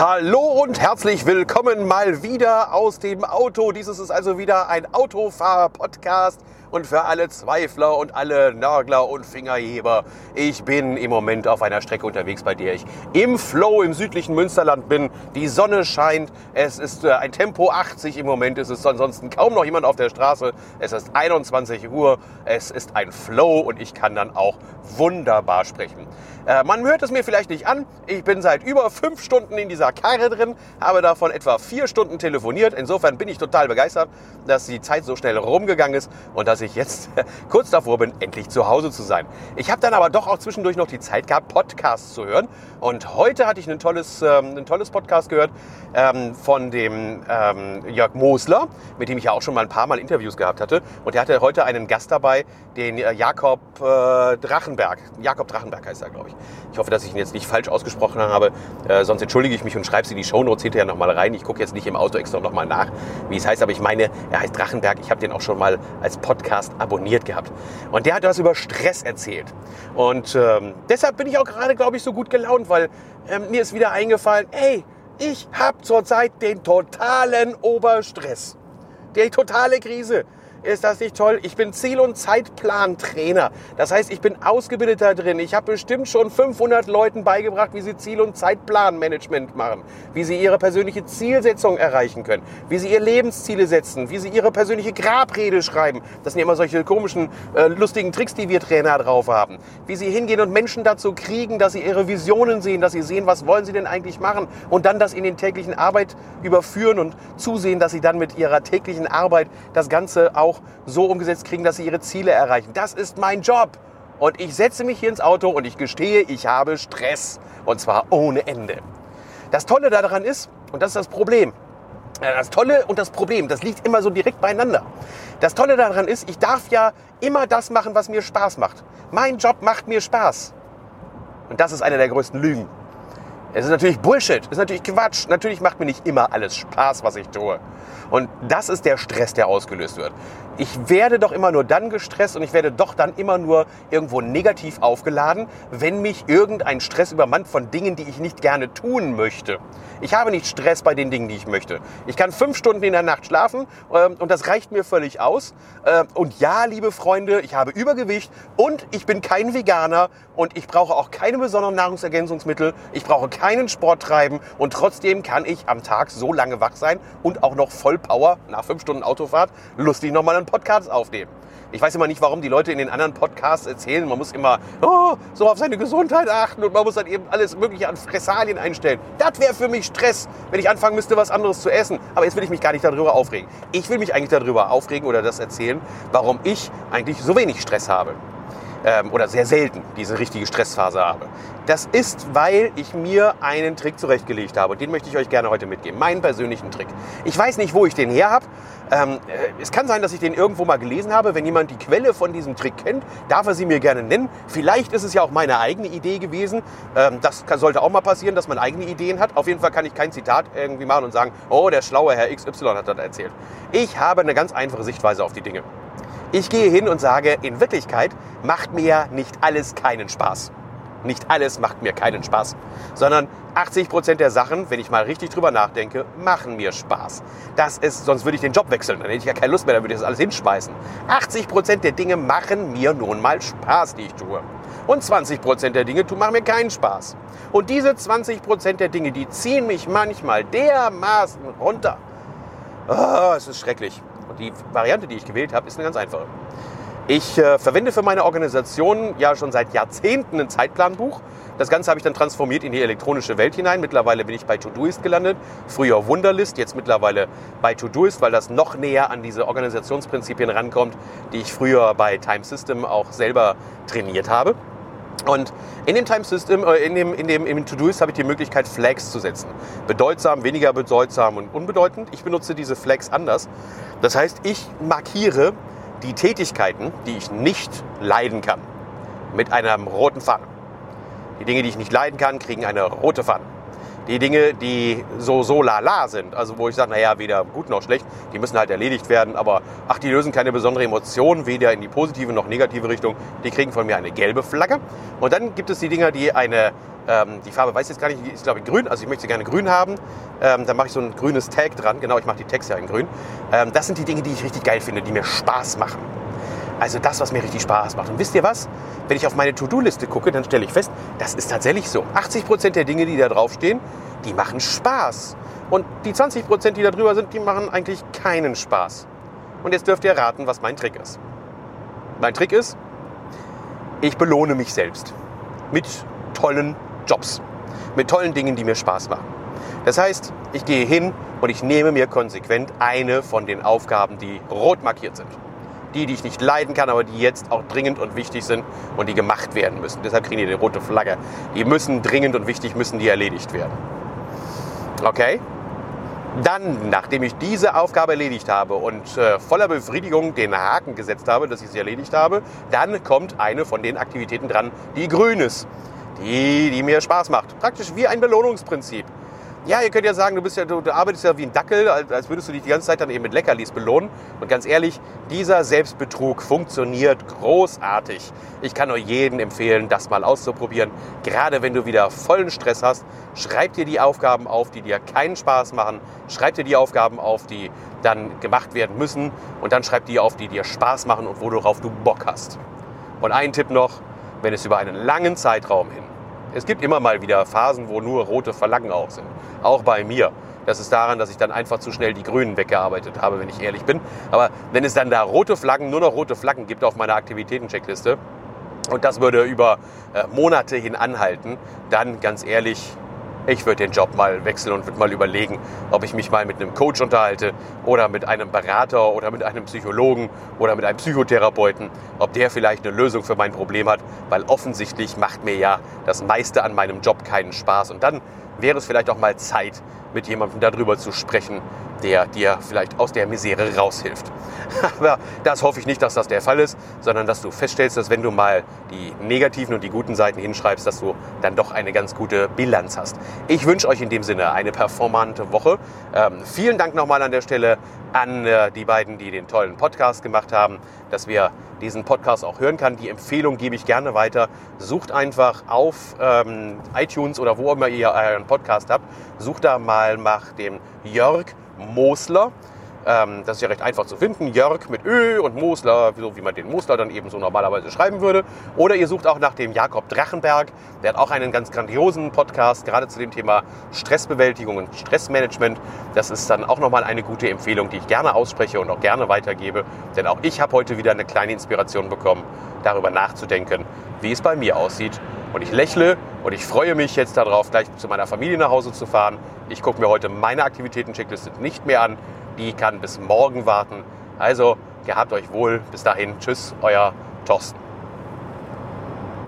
Hallo und herzlich willkommen mal wieder aus dem Auto. Dieses ist also wieder ein Autofahrer-Podcast und für alle Zweifler und alle Nörgler und Fingerheber. Ich bin im Moment auf einer Strecke unterwegs, bei der ich im Flow im südlichen Münsterland bin. Die Sonne scheint. Es ist äh, ein Tempo 80 im Moment. Es ist ansonsten kaum noch jemand auf der Straße. Es ist 21 Uhr. Es ist ein Flow und ich kann dann auch wunderbar sprechen. Äh, man hört es mir vielleicht nicht an. Ich bin seit über fünf Stunden in dieser Karre drin, habe davon etwa vier Stunden telefoniert. Insofern bin ich total begeistert, dass die Zeit so schnell rumgegangen ist und dass ich jetzt kurz davor bin, endlich zu Hause zu sein. Ich habe dann aber doch auch zwischendurch noch die Zeit gehabt, Podcasts zu hören. Und heute hatte ich ein tolles, ähm, ein tolles Podcast gehört ähm, von dem ähm, Jörg Mosler, mit dem ich ja auch schon mal ein paar Mal Interviews gehabt hatte. Und er hatte heute einen Gast dabei, den äh, Jakob äh, Drachenberg. Jakob Drachenberg heißt er, glaube ich. Ich hoffe, dass ich ihn jetzt nicht falsch ausgesprochen habe. Äh, sonst entschuldige ich mich und schreibe sie in die Shownotes hinterher nochmal rein. Ich gucke jetzt nicht im Auto extra nochmal nach, wie es heißt. Aber ich meine, er heißt Drachenberg. Ich habe den auch schon mal als Podcast abonniert gehabt. Und der hat was über Stress erzählt. Und ähm, deshalb bin ich auch gerade, glaube ich, so gut gelaunt, weil ähm, mir ist wieder eingefallen, ey, ich habe zurzeit den totalen Oberstress. Die totale Krise. Ist das nicht toll? Ich bin Ziel- und Zeitplantrainer. Das heißt, ich bin ausgebildet da drin. Ich habe bestimmt schon 500 Leuten beigebracht, wie sie Ziel- und Zeitplanmanagement machen, wie sie ihre persönliche Zielsetzung erreichen können, wie sie ihre Lebensziele setzen, wie sie ihre persönliche Grabrede schreiben. Das sind ja immer solche komischen, äh, lustigen Tricks, die wir Trainer drauf haben. Wie sie hingehen und Menschen dazu kriegen, dass sie ihre Visionen sehen, dass sie sehen, was wollen sie denn eigentlich machen und dann das in den täglichen Arbeit überführen und zusehen, dass sie dann mit ihrer täglichen Arbeit das Ganze auch auch so umgesetzt kriegen, dass sie ihre Ziele erreichen. Das ist mein Job. Und ich setze mich hier ins Auto und ich gestehe, ich habe Stress. Und zwar ohne Ende. Das Tolle daran ist, und das ist das Problem, äh, das Tolle und das Problem, das liegt immer so direkt beieinander. Das Tolle daran ist, ich darf ja immer das machen, was mir Spaß macht. Mein Job macht mir Spaß. Und das ist eine der größten Lügen. Es ist natürlich Bullshit, es ist natürlich Quatsch. Natürlich macht mir nicht immer alles Spaß, was ich tue. Und das ist der Stress, der ausgelöst wird. Ich werde doch immer nur dann gestresst und ich werde doch dann immer nur irgendwo negativ aufgeladen, wenn mich irgendein Stress übermannt von Dingen, die ich nicht gerne tun möchte. Ich habe nicht Stress bei den Dingen, die ich möchte. Ich kann fünf Stunden in der Nacht schlafen ähm, und das reicht mir völlig aus. Äh, und ja, liebe Freunde, ich habe Übergewicht und ich bin kein Veganer und ich brauche auch keine besonderen Nahrungsergänzungsmittel. Ich brauche keinen Sport treiben und trotzdem kann ich am Tag so lange wach sein und auch noch voll Power nach fünf Stunden Autofahrt lustig nochmal einen Podcast aufnehmen. Ich weiß immer nicht, warum die Leute in den anderen Podcasts erzählen, man muss immer oh, so auf seine Gesundheit achten und man muss dann eben alles Mögliche an Fressalien einstellen. Das wäre für mich Stress, wenn ich anfangen müsste, was anderes zu essen. Aber jetzt will ich mich gar nicht darüber aufregen. Ich will mich eigentlich darüber aufregen oder das erzählen, warum ich eigentlich so wenig Stress habe ähm, oder sehr selten diese richtige Stressphase habe. Das ist, weil ich mir einen Trick zurechtgelegt habe den möchte ich euch gerne heute mitgeben. Meinen persönlichen Trick. Ich weiß nicht, wo ich den her habe. Ähm, äh, es kann sein, dass ich den irgendwo mal gelesen habe. Wenn jemand die Quelle von diesem Trick kennt, darf er sie mir gerne nennen. Vielleicht ist es ja auch meine eigene Idee gewesen. Ähm, das kann, sollte auch mal passieren, dass man eigene Ideen hat. Auf jeden Fall kann ich kein Zitat irgendwie machen und sagen, oh, der schlaue Herr XY hat das erzählt. Ich habe eine ganz einfache Sichtweise auf die Dinge. Ich gehe hin und sage, in Wirklichkeit macht mir nicht alles keinen Spaß. Nicht alles macht mir keinen Spaß, sondern 80 Prozent der Sachen, wenn ich mal richtig drüber nachdenke, machen mir Spaß. Das ist, sonst würde ich den Job wechseln, dann hätte ich ja keine Lust mehr, dann würde ich das alles hinschmeißen. 80 Prozent der Dinge machen mir nun mal Spaß, die ich tue. Und 20 Prozent der Dinge machen mir keinen Spaß. Und diese 20 Prozent der Dinge, die ziehen mich manchmal dermaßen runter. Oh, es ist schrecklich. Und die Variante, die ich gewählt habe, ist eine ganz einfache. Ich äh, verwende für meine Organisation ja schon seit Jahrzehnten ein Zeitplanbuch. Das Ganze habe ich dann transformiert in die elektronische Welt hinein. Mittlerweile bin ich bei Todoist gelandet. Früher Wunderlist, jetzt mittlerweile bei Todoist, weil das noch näher an diese Organisationsprinzipien rankommt, die ich früher bei Time System auch selber trainiert habe. Und in dem Time System, äh, in dem, in dem, im To-Doist habe ich die Möglichkeit, Flags zu setzen. Bedeutsam, weniger bedeutsam und unbedeutend. Ich benutze diese Flags anders. Das heißt, ich markiere die Tätigkeiten, die ich nicht leiden kann, mit einem roten Faden. Die Dinge, die ich nicht leiden kann, kriegen eine rote Faden. Die Dinge, die so so la la sind, also wo ich sage, naja, weder gut noch schlecht, die müssen halt erledigt werden, aber ach, die lösen keine besondere Emotion, weder in die positive noch negative Richtung, die kriegen von mir eine gelbe Flagge. Und dann gibt es die Dinger, die eine Ähm, die Farbe weiß jetzt gar nicht, ist glaube ich grün, also ich möchte sie gerne grün haben. Ähm, dann mache ich so ein grünes Tag dran. Genau, ich mache die Tags ja in grün. Ähm, das sind die Dinge, die ich richtig geil finde, die mir Spaß machen. Also das, was mir richtig Spaß macht. Und wisst ihr was? Wenn ich auf meine To-Do-Liste gucke, dann stelle ich fest, das ist tatsächlich so. 80 Prozent der Dinge, die da draufstehen, die machen Spaß. Und die 20%, Prozent, die da drüber sind, die machen eigentlich keinen Spaß. Und jetzt dürft ihr raten, was mein Trick ist. Mein Trick ist, ich belohne mich selbst mit tollen Jobs, mit tollen Dingen, die mir Spaß machen. Das heißt, ich gehe hin und ich nehme mir konsequent eine von den Aufgaben, die rot markiert sind. Die, die ich nicht leiden kann, aber die jetzt auch dringend und wichtig sind und die gemacht werden müssen. Deshalb kriegen die die rote Flagge. Die müssen dringend und wichtig, müssen die erledigt werden. Okay? Dann, nachdem ich diese Aufgabe erledigt habe und äh, voller Befriedigung den Haken gesetzt habe, dass ich sie erledigt habe, dann kommt eine von den Aktivitäten dran, die grün ist. Die, die mir Spaß macht. Praktisch wie ein Belohnungsprinzip. Ja, ihr könnt ja sagen, du, bist ja, du, du arbeitest ja wie ein Dackel, als würdest du dich die ganze Zeit dann eben mit Leckerlis belohnen. Und ganz ehrlich, dieser Selbstbetrug funktioniert großartig. Ich kann euch jeden empfehlen, das mal auszuprobieren. Gerade wenn du wieder vollen Stress hast, schreib dir die Aufgaben auf, die dir keinen Spaß machen. Schreib dir die Aufgaben auf, die dann gemacht werden müssen. Und dann schreib die auf, die dir Spaß machen und worauf du Bock hast. Und ein Tipp noch, wenn es über einen langen Zeitraum hin es gibt immer mal wieder Phasen, wo nur rote Flaggen auch sind. Auch bei mir. Das ist daran, dass ich dann einfach zu schnell die Grünen weggearbeitet habe, wenn ich ehrlich bin. Aber wenn es dann da rote Flaggen, nur noch rote Flaggen gibt auf meiner Aktivitätencheckliste und das würde über äh, Monate hin anhalten, dann ganz ehrlich, ich würde den Job mal wechseln und würde mal überlegen, ob ich mich mal mit einem Coach unterhalte oder mit einem Berater oder mit einem Psychologen oder mit einem Psychotherapeuten, ob der vielleicht eine Lösung für mein Problem hat, weil offensichtlich macht mir ja das meiste an meinem Job keinen Spaß. Und dann wäre es vielleicht auch mal Zeit, mit jemandem darüber zu sprechen, der dir vielleicht aus der Misere raushilft. Aber das hoffe ich nicht, dass das der Fall ist, sondern dass du feststellst, dass wenn du mal die negativen und die guten Seiten hinschreibst, dass du dann doch eine ganz gute Bilanz hast. Ich wünsche euch in dem Sinne eine performante Woche. Ähm, vielen Dank nochmal an der Stelle an äh, die beiden, die den tollen Podcast gemacht haben, dass wir diesen Podcast auch hören kann. Die Empfehlung gebe ich gerne weiter. Sucht einfach auf ähm, iTunes oder wo immer ihr euren Podcast habt, sucht da mal nach dem Jörg Mosler. Ähm, das ist ja recht einfach zu finden. Jörg mit Ö und Mosler, so wie man den Mosler dann eben so normalerweise schreiben würde. Oder ihr sucht auch nach dem Jakob Drachenberg. Der hat auch einen ganz grandiosen Podcast, gerade zu dem Thema Stressbewältigung und Stressmanagement. Das ist dann auch nochmal eine gute Empfehlung, die ich gerne ausspreche und auch gerne weitergebe. Denn auch ich habe heute wieder eine kleine Inspiration bekommen, darüber nachzudenken, wie es bei mir aussieht. Und ich lächle und ich freue mich jetzt darauf, gleich zu meiner Familie nach Hause zu fahren. Ich gucke mir heute meine Aktivitäten-Checkliste nicht mehr an. Die kann bis morgen warten. Also gehabt euch wohl. Bis dahin. Tschüss, euer Thorsten.